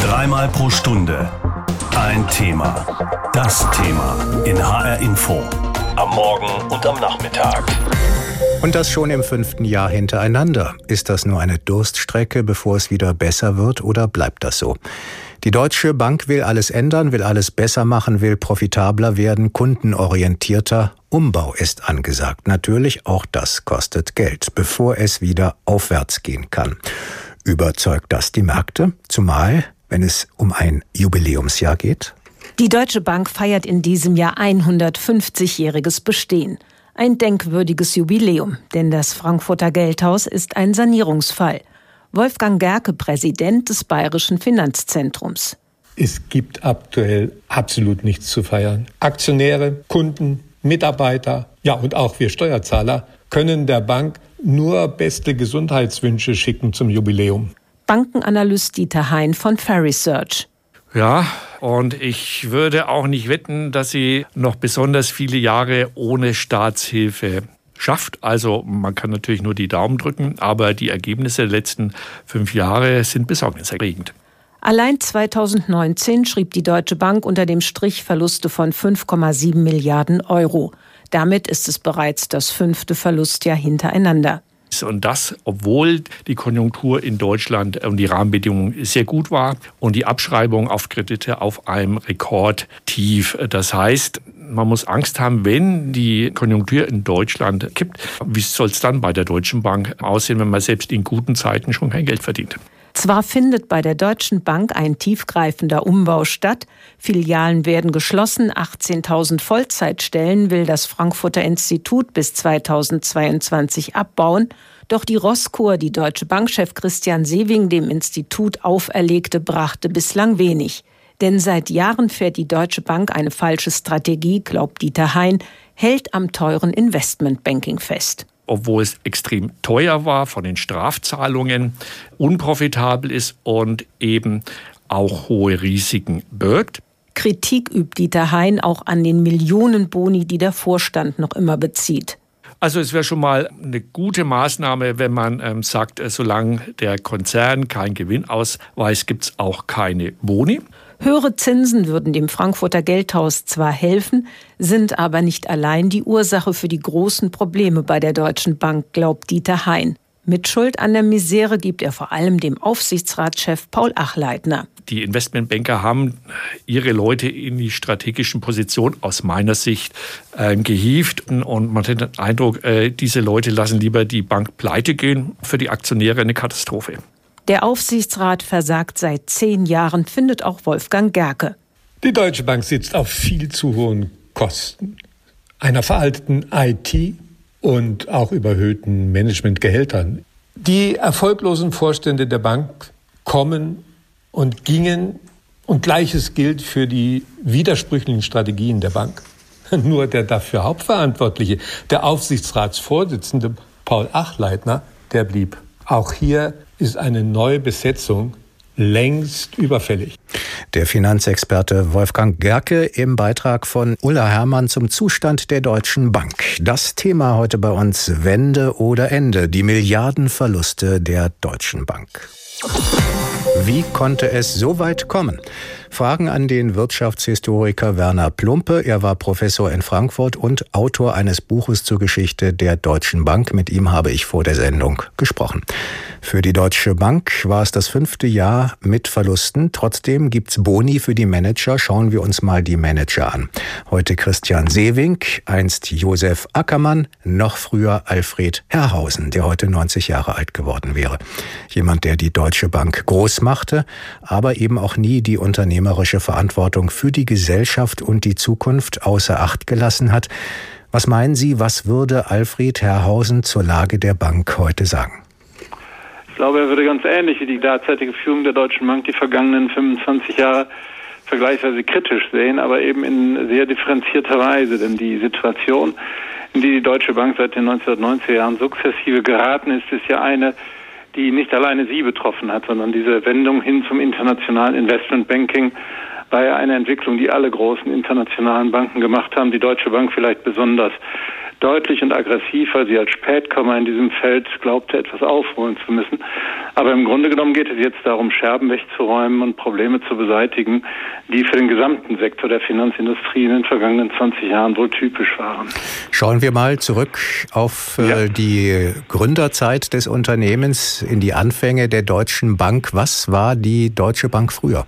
Dreimal pro Stunde ein Thema. Das Thema in HR Info. Am Morgen und am Nachmittag. Und das schon im fünften Jahr hintereinander. Ist das nur eine Durststrecke, bevor es wieder besser wird, oder bleibt das so? Die Deutsche Bank will alles ändern, will alles besser machen, will profitabler werden, kundenorientierter. Umbau ist angesagt. Natürlich, auch das kostet Geld, bevor es wieder aufwärts gehen kann. Überzeugt das die Märkte? Zumal, wenn es um ein Jubiläumsjahr geht? Die Deutsche Bank feiert in diesem Jahr 150-jähriges Bestehen. Ein denkwürdiges Jubiläum, denn das Frankfurter Geldhaus ist ein Sanierungsfall. Wolfgang Gerke, Präsident des Bayerischen Finanzzentrums. Es gibt aktuell absolut nichts zu feiern. Aktionäre, Kunden, Mitarbeiter, ja und auch wir Steuerzahler können der Bank nur beste Gesundheitswünsche schicken zum Jubiläum. Bankenanalyst Dieter Hein von Fair Research. Ja, und ich würde auch nicht wetten, dass sie noch besonders viele Jahre ohne Staatshilfe schafft. Also man kann natürlich nur die Daumen drücken, aber die Ergebnisse der letzten fünf Jahre sind besorgniserregend. Allein 2019 schrieb die Deutsche Bank unter dem Strich Verluste von 5,7 Milliarden Euro. Damit ist es bereits das fünfte Verlustjahr hintereinander. Und das, obwohl die Konjunktur in Deutschland und die Rahmenbedingungen sehr gut war und die Abschreibung auf Kredite auf einem Rekordtief. Das heißt, man muss Angst haben, wenn die Konjunktur in Deutschland kippt. Wie soll es dann bei der Deutschen Bank aussehen, wenn man selbst in guten Zeiten schon kein Geld verdient? Zwar findet bei der Deutschen Bank ein tiefgreifender Umbau statt, Filialen werden geschlossen, 18.000 Vollzeitstellen will das Frankfurter Institut bis 2022 abbauen, doch die Rosskur, die Deutsche Bankchef Christian Sewing dem Institut auferlegte, brachte bislang wenig. Denn seit Jahren fährt die Deutsche Bank eine falsche Strategie, glaubt Dieter Hein, hält am teuren Investmentbanking fest obwohl es extrem teuer war von den Strafzahlungen, unprofitabel ist und eben auch hohe Risiken birgt. Kritik übt Dieter Hein auch an den Millionen Boni, die der Vorstand noch immer bezieht. Also es wäre schon mal eine gute Maßnahme, wenn man ähm, sagt, äh, solange der Konzern keinen Gewinn ausweist, gibt es auch keine Boni. Höhere Zinsen würden dem Frankfurter Geldhaus zwar helfen, sind aber nicht allein die Ursache für die großen Probleme bei der Deutschen Bank, glaubt Dieter Hein. Mitschuld an der Misere gibt er vor allem dem Aufsichtsratschef Paul Achleitner. Die Investmentbanker haben ihre Leute in die strategischen Positionen aus meiner Sicht äh, gehievt und man hat den Eindruck, äh, diese Leute lassen lieber die Bank pleite gehen. Für die Aktionäre eine Katastrophe. Der Aufsichtsrat versagt seit zehn Jahren, findet auch Wolfgang Gerke. Die Deutsche Bank sitzt auf viel zu hohen Kosten, einer veralteten IT und auch überhöhten Managementgehältern. Die erfolglosen Vorstände der Bank kommen und gingen und gleiches gilt für die widersprüchlichen Strategien der Bank. Nur der dafür Hauptverantwortliche, der Aufsichtsratsvorsitzende Paul Achleitner, der blieb. Auch hier ist eine neue Besetzung längst überfällig. Der Finanzexperte Wolfgang Gerke im Beitrag von Ulla Herrmann zum Zustand der Deutschen Bank. Das Thema heute bei uns Wende oder Ende, die Milliardenverluste der Deutschen Bank. Wie konnte es so weit kommen? Fragen an den Wirtschaftshistoriker Werner Plumpe. Er war Professor in Frankfurt und Autor eines Buches zur Geschichte der Deutschen Bank. Mit ihm habe ich vor der Sendung gesprochen. Für die Deutsche Bank war es das fünfte Jahr mit Verlusten. Trotzdem gibt's Boni für die Manager. Schauen wir uns mal die Manager an. Heute Christian Sewink, einst Josef Ackermann, noch früher Alfred Herrhausen, der heute 90 Jahre alt geworden wäre. Jemand, der die Deutsche Bank groß machte, aber eben auch nie die unternehmerische Verantwortung für die Gesellschaft und die Zukunft außer Acht gelassen hat. Was meinen Sie, was würde Alfred Herrhausen zur Lage der Bank heute sagen? glaube, er würde ganz ähnlich wie die derzeitige Führung der Deutschen Bank die vergangenen 25 Jahre vergleichsweise kritisch sehen, aber eben in sehr differenzierter Weise. Denn die Situation, in die die Deutsche Bank seit den 1990er Jahren sukzessive geraten ist, ist ja eine, die nicht alleine sie betroffen hat, sondern diese Wendung hin zum internationalen Investmentbanking war ja eine Entwicklung, die alle großen internationalen Banken gemacht haben, die Deutsche Bank vielleicht besonders deutlich und aggressiv, weil sie als Spätkommer in diesem Feld glaubte, etwas aufholen zu müssen. Aber im Grunde genommen geht es jetzt darum, Scherben wegzuräumen und Probleme zu beseitigen, die für den gesamten Sektor der Finanzindustrie in den vergangenen 20 Jahren wohl typisch waren. Schauen wir mal zurück auf äh, ja. die Gründerzeit des Unternehmens, in die Anfänge der Deutschen Bank. Was war die Deutsche Bank früher?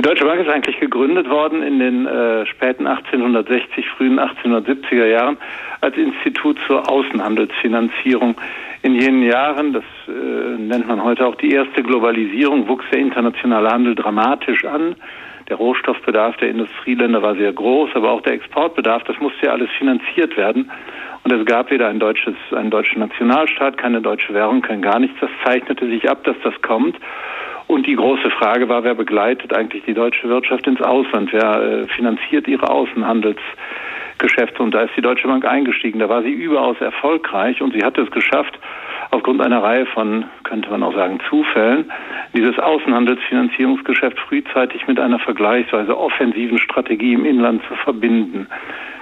Die Deutsche Bank ist eigentlich gegründet worden in den äh, späten 1860, frühen 1870er Jahren als Institut zur Außenhandelsfinanzierung. In jenen Jahren, das äh, nennt man heute auch die erste Globalisierung, wuchs der internationale Handel dramatisch an. Der Rohstoffbedarf der Industrieländer war sehr groß, aber auch der Exportbedarf, das musste ja alles finanziert werden. Und es gab weder ein deutsches, einen deutschen Nationalstaat, keine deutsche Währung, kein gar nichts. Das zeichnete sich ab, dass das kommt. Und die große Frage war, wer begleitet eigentlich die deutsche Wirtschaft ins Ausland? Wer äh, finanziert ihre Außenhandelsgeschäfte? Und da ist die Deutsche Bank eingestiegen. Da war sie überaus erfolgreich und sie hat es geschafft, aufgrund einer Reihe von, könnte man auch sagen, Zufällen, dieses Außenhandelsfinanzierungsgeschäft frühzeitig mit einer vergleichsweise offensiven Strategie im Inland zu verbinden.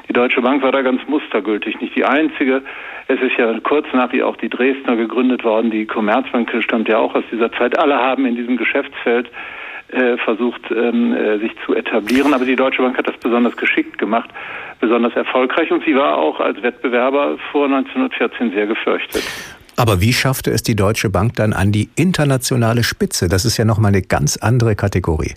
Die Deutsche Bank war da ganz mustergültig, nicht die einzige. Es ist ja kurz nach wie auch die Dresdner gegründet worden. Die Commerzbank stammt ja auch aus dieser Zeit. Alle haben in diesem Geschäftsfeld äh, versucht, ähm, äh, sich zu etablieren. Aber die Deutsche Bank hat das besonders geschickt gemacht, besonders erfolgreich. Und sie war auch als Wettbewerber vor 1914 sehr gefürchtet. Aber wie schaffte es die Deutsche Bank dann an die internationale Spitze? Das ist ja nochmal eine ganz andere Kategorie.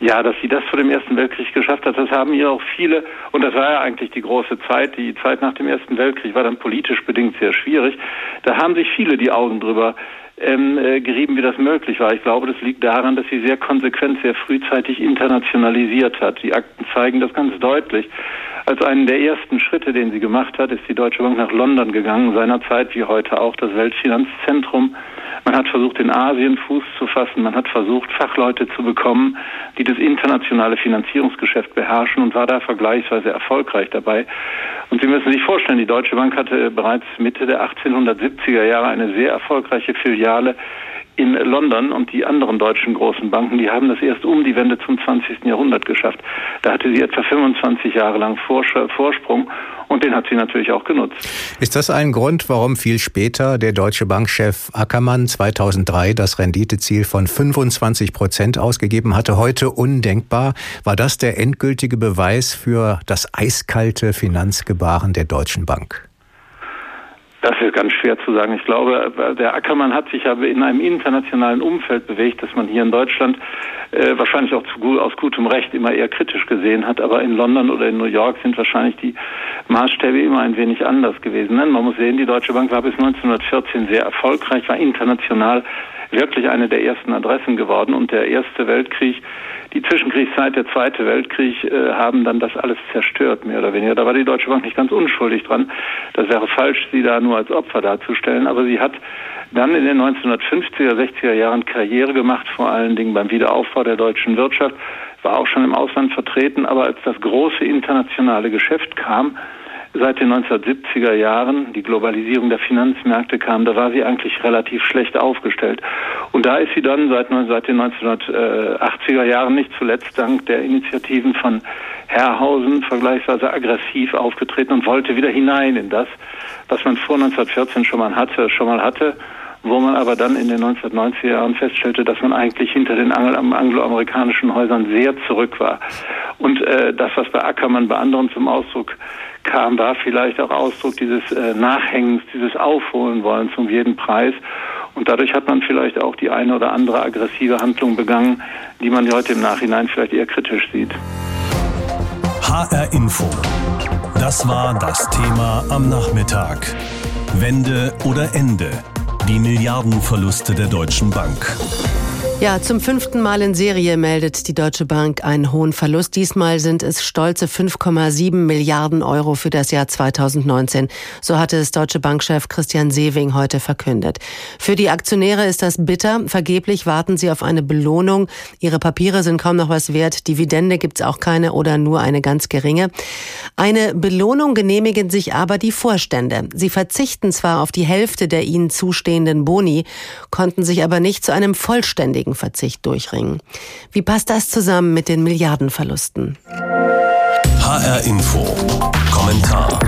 Ja, dass sie das vor dem Ersten Weltkrieg geschafft hat, das haben ihr auch viele, und das war ja eigentlich die große Zeit, die Zeit nach dem Ersten Weltkrieg war dann politisch bedingt sehr schwierig. Da haben sich viele die Augen drüber ähm, äh, gerieben, wie das möglich war. Ich glaube, das liegt daran, dass sie sehr konsequent, sehr frühzeitig internationalisiert hat. Die Akten zeigen das ganz deutlich. Als einen der ersten Schritte, den sie gemacht hat, ist die Deutsche Bank nach London gegangen, seinerzeit wie heute auch das Weltfinanzzentrum man hat versucht, in Asien Fuß zu fassen. Man hat versucht, Fachleute zu bekommen, die das internationale Finanzierungsgeschäft beherrschen und war da vergleichsweise erfolgreich dabei. Und Sie müssen sich vorstellen, die Deutsche Bank hatte bereits Mitte der 1870er Jahre eine sehr erfolgreiche Filiale in London und die anderen deutschen großen Banken, die haben das erst um die Wende zum 20. Jahrhundert geschafft. Da hatte sie etwa 25 Jahre lang Vorsprung und den hat sie natürlich auch genutzt. Ist das ein Grund, warum viel später der deutsche Bankchef Ackermann 2003 das Renditeziel von 25 Prozent ausgegeben hatte? Heute undenkbar. War das der endgültige Beweis für das eiskalte Finanzgebaren der Deutschen Bank? Das ist ganz schwer zu sagen. Ich glaube, der Ackermann hat sich aber in einem internationalen Umfeld bewegt, das man hier in Deutschland äh, wahrscheinlich auch zu, aus gutem Recht immer eher kritisch gesehen hat. Aber in London oder in New York sind wahrscheinlich die Maßstäbe immer ein wenig anders gewesen. Man muss sehen, die Deutsche Bank war bis 1914 sehr erfolgreich, war international wirklich eine der ersten Adressen geworden und der Erste Weltkrieg die Zwischenkriegszeit, der Zweite Weltkrieg äh, haben dann das alles zerstört, mehr oder weniger. Da war die Deutsche Bank nicht ganz unschuldig dran. Das wäre falsch, sie da nur als Opfer darzustellen. Aber sie hat dann in den 1950er, 60er Jahren Karriere gemacht, vor allen Dingen beim Wiederaufbau der deutschen Wirtschaft, war auch schon im Ausland vertreten. Aber als das große internationale Geschäft kam, seit den 1970er Jahren, die Globalisierung der Finanzmärkte kam, da war sie eigentlich relativ schlecht aufgestellt. Und da ist sie dann seit, seit den 1980er Jahren nicht zuletzt dank der Initiativen von Herrhausen vergleichsweise aggressiv aufgetreten und wollte wieder hinein in das, was man vor 1914 schon mal hatte, schon mal hatte wo man aber dann in den 1990er Jahren feststellte, dass man eigentlich hinter den angloamerikanischen Häusern sehr zurück war. Und äh, das, was bei Ackermann bei anderen zum Ausdruck kam, war vielleicht auch Ausdruck dieses äh, Nachhängens, dieses Aufholen wollen zum jeden Preis. Und dadurch hat man vielleicht auch die eine oder andere aggressive Handlung begangen, die man heute im Nachhinein vielleicht eher kritisch sieht. HR Info. Das war das Thema am Nachmittag. Wende oder Ende. Die Milliardenverluste der Deutschen Bank. Ja, zum fünften Mal in Serie meldet die Deutsche Bank einen hohen Verlust. Diesmal sind es stolze 5,7 Milliarden Euro für das Jahr 2019. So hatte es Deutsche Bankchef Christian Sewing heute verkündet. Für die Aktionäre ist das bitter. Vergeblich warten sie auf eine Belohnung. Ihre Papiere sind kaum noch was wert. Dividende gibt's auch keine oder nur eine ganz geringe. Eine Belohnung genehmigen sich aber die Vorstände. Sie verzichten zwar auf die Hälfte der ihnen zustehenden Boni, konnten sich aber nicht zu einem vollständigen Verzicht durchringen. Wie passt das zusammen mit den Milliardenverlusten? HR Info. Kommentar.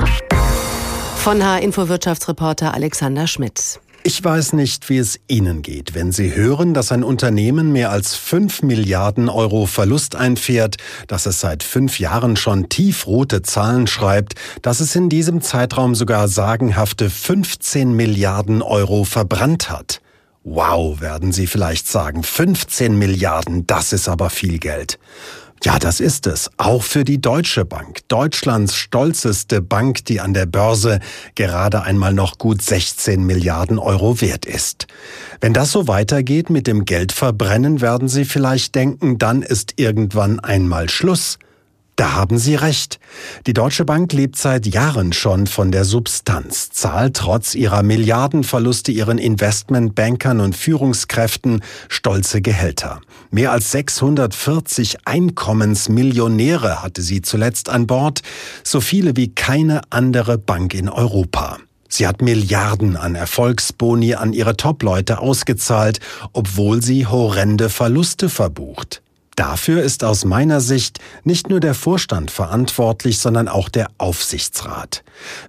Von HR Info Wirtschaftsreporter Alexander Schmidt. Ich weiß nicht, wie es Ihnen geht, wenn Sie hören, dass ein Unternehmen mehr als 5 Milliarden Euro Verlust einfährt, dass es seit fünf Jahren schon tiefrote Zahlen schreibt, dass es in diesem Zeitraum sogar sagenhafte 15 Milliarden Euro verbrannt hat. Wow, werden Sie vielleicht sagen, 15 Milliarden, das ist aber viel Geld. Ja, das ist es. Auch für die Deutsche Bank, Deutschlands stolzeste Bank, die an der Börse gerade einmal noch gut 16 Milliarden Euro wert ist. Wenn das so weitergeht mit dem Geldverbrennen, werden Sie vielleicht denken, dann ist irgendwann einmal Schluss. Da haben Sie recht. Die Deutsche Bank lebt seit Jahren schon von der Substanz, zahlt trotz ihrer Milliardenverluste ihren Investmentbankern und Führungskräften stolze Gehälter. Mehr als 640 Einkommensmillionäre hatte sie zuletzt an Bord, so viele wie keine andere Bank in Europa. Sie hat Milliarden an Erfolgsboni an ihre Topleute ausgezahlt, obwohl sie horrende Verluste verbucht. Dafür ist aus meiner Sicht nicht nur der Vorstand verantwortlich, sondern auch der Aufsichtsrat.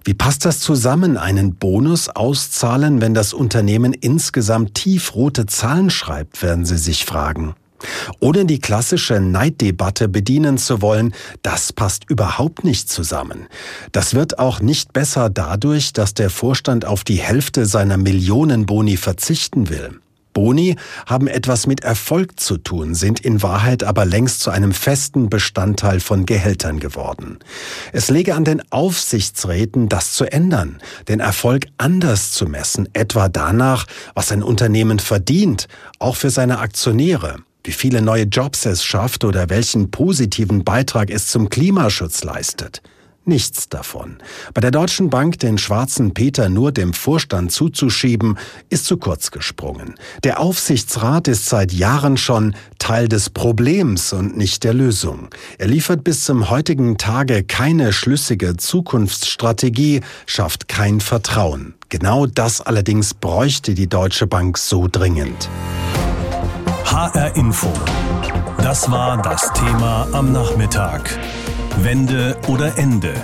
Wie passt das zusammen, einen Bonus auszahlen, wenn das Unternehmen insgesamt tiefrote Zahlen schreibt, werden Sie sich fragen. Ohne die klassische Neiddebatte bedienen zu wollen, das passt überhaupt nicht zusammen. Das wird auch nicht besser dadurch, dass der Vorstand auf die Hälfte seiner Millionenboni verzichten will. Boni haben etwas mit Erfolg zu tun, sind in Wahrheit aber längst zu einem festen Bestandteil von Gehältern geworden. Es lege an den Aufsichtsräten, das zu ändern, den Erfolg anders zu messen, etwa danach, was ein Unternehmen verdient, auch für seine Aktionäre wie viele neue Jobs es schafft oder welchen positiven Beitrag es zum Klimaschutz leistet. Nichts davon. Bei der Deutschen Bank den schwarzen Peter nur dem Vorstand zuzuschieben, ist zu kurz gesprungen. Der Aufsichtsrat ist seit Jahren schon Teil des Problems und nicht der Lösung. Er liefert bis zum heutigen Tage keine schlüssige Zukunftsstrategie, schafft kein Vertrauen. Genau das allerdings bräuchte die Deutsche Bank so dringend. HR Info. Das war das Thema am Nachmittag. Wende oder Ende.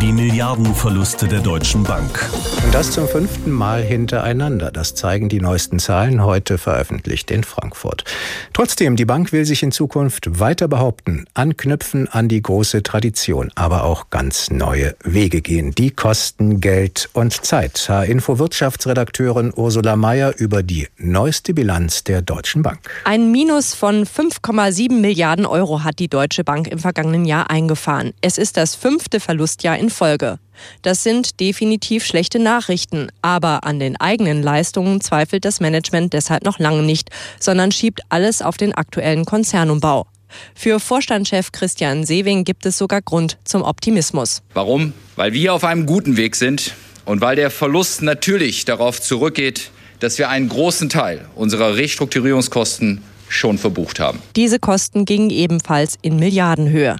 Die Milliardenverluste der Deutschen Bank. Und das zum fünften Mal hintereinander. Das zeigen die neuesten Zahlen heute veröffentlicht in Frankfurt. Trotzdem, die Bank will sich in Zukunft weiter behaupten, anknüpfen an die große Tradition, aber auch ganz neue Wege gehen. Die kosten Geld und Zeit. H-Info Wirtschaftsredakteurin Ursula Mayer über die neueste Bilanz der Deutschen Bank. Ein Minus von 5,7 Milliarden Euro hat die Deutsche Bank im vergangenen Jahr eingefahren. Es ist das fünfte Verlustjahr in in Folge. Das sind definitiv schlechte Nachrichten, aber an den eigenen Leistungen zweifelt das Management deshalb noch lange nicht, sondern schiebt alles auf den aktuellen Konzernumbau. Für Vorstandschef Christian Sewing gibt es sogar Grund zum Optimismus. Warum? Weil wir auf einem guten Weg sind und weil der Verlust natürlich darauf zurückgeht, dass wir einen großen Teil unserer Restrukturierungskosten schon verbucht haben. Diese Kosten gingen ebenfalls in Milliardenhöhe.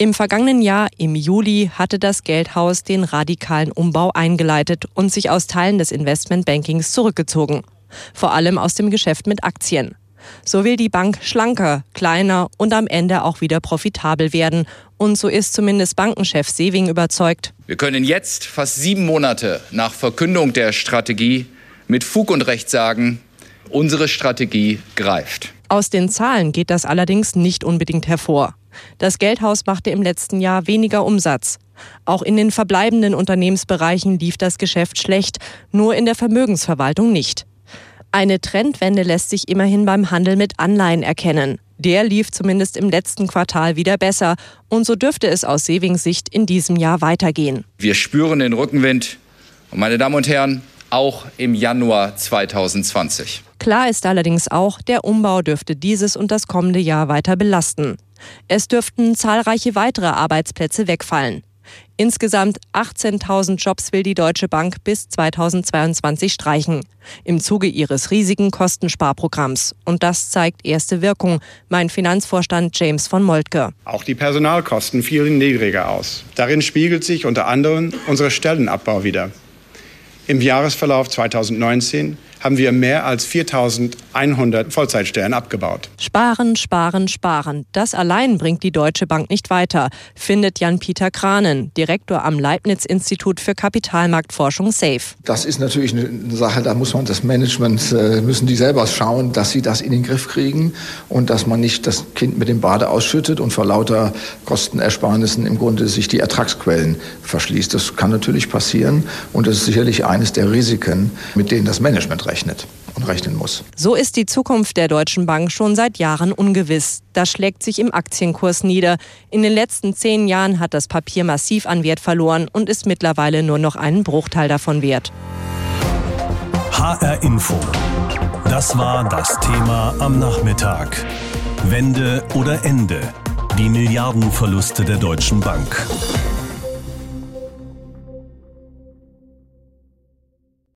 Im vergangenen Jahr, im Juli, hatte das Geldhaus den radikalen Umbau eingeleitet und sich aus Teilen des Investmentbankings zurückgezogen. Vor allem aus dem Geschäft mit Aktien. So will die Bank schlanker, kleiner und am Ende auch wieder profitabel werden. Und so ist zumindest Bankenchef Sewing überzeugt. Wir können jetzt, fast sieben Monate nach Verkündung der Strategie, mit Fug und Recht sagen, unsere Strategie greift. Aus den Zahlen geht das allerdings nicht unbedingt hervor. Das Geldhaus machte im letzten Jahr weniger Umsatz. Auch in den verbleibenden Unternehmensbereichen lief das Geschäft schlecht, nur in der Vermögensverwaltung nicht. Eine Trendwende lässt sich immerhin beim Handel mit Anleihen erkennen. Der lief zumindest im letzten Quartal wieder besser und so dürfte es aus Sewings Sicht in diesem Jahr weitergehen. Wir spüren den Rückenwind und meine Damen und Herren, auch im Januar 2020. Klar ist allerdings auch, der Umbau dürfte dieses und das kommende Jahr weiter belasten. Es dürften zahlreiche weitere Arbeitsplätze wegfallen. Insgesamt 18.000 Jobs will die Deutsche Bank bis 2022 streichen. Im Zuge ihres riesigen Kostensparprogramms. Und das zeigt erste Wirkung, mein Finanzvorstand James von Moltke. Auch die Personalkosten fielen niedriger aus. Darin spiegelt sich unter anderem unser Stellenabbau wieder. Im Jahresverlauf 2019 haben wir mehr als 4100 Vollzeitstellen abgebaut. Sparen, sparen, sparen. Das allein bringt die Deutsche Bank nicht weiter, findet Jan-Peter Kranen, Direktor am Leibniz-Institut für Kapitalmarktforschung SAFE. Das ist natürlich eine Sache, da muss man das Management, äh, müssen die selber schauen, dass sie das in den Griff kriegen und dass man nicht das Kind mit dem Bade ausschüttet und vor lauter Kostenersparnissen im Grunde sich die Ertragsquellen verschließt. Das kann natürlich passieren und das ist sicherlich eines der Risiken, mit denen das Management rechnet und rechnen muss. So ist die Zukunft der Deutschen Bank schon seit Jahren ungewiss. Das schlägt sich im Aktienkurs nieder. In den letzten zehn Jahren hat das Papier massiv an Wert verloren und ist mittlerweile nur noch einen Bruchteil davon wert. HR Info. Das war das Thema am Nachmittag. Wende oder Ende. Die Milliardenverluste der Deutschen Bank.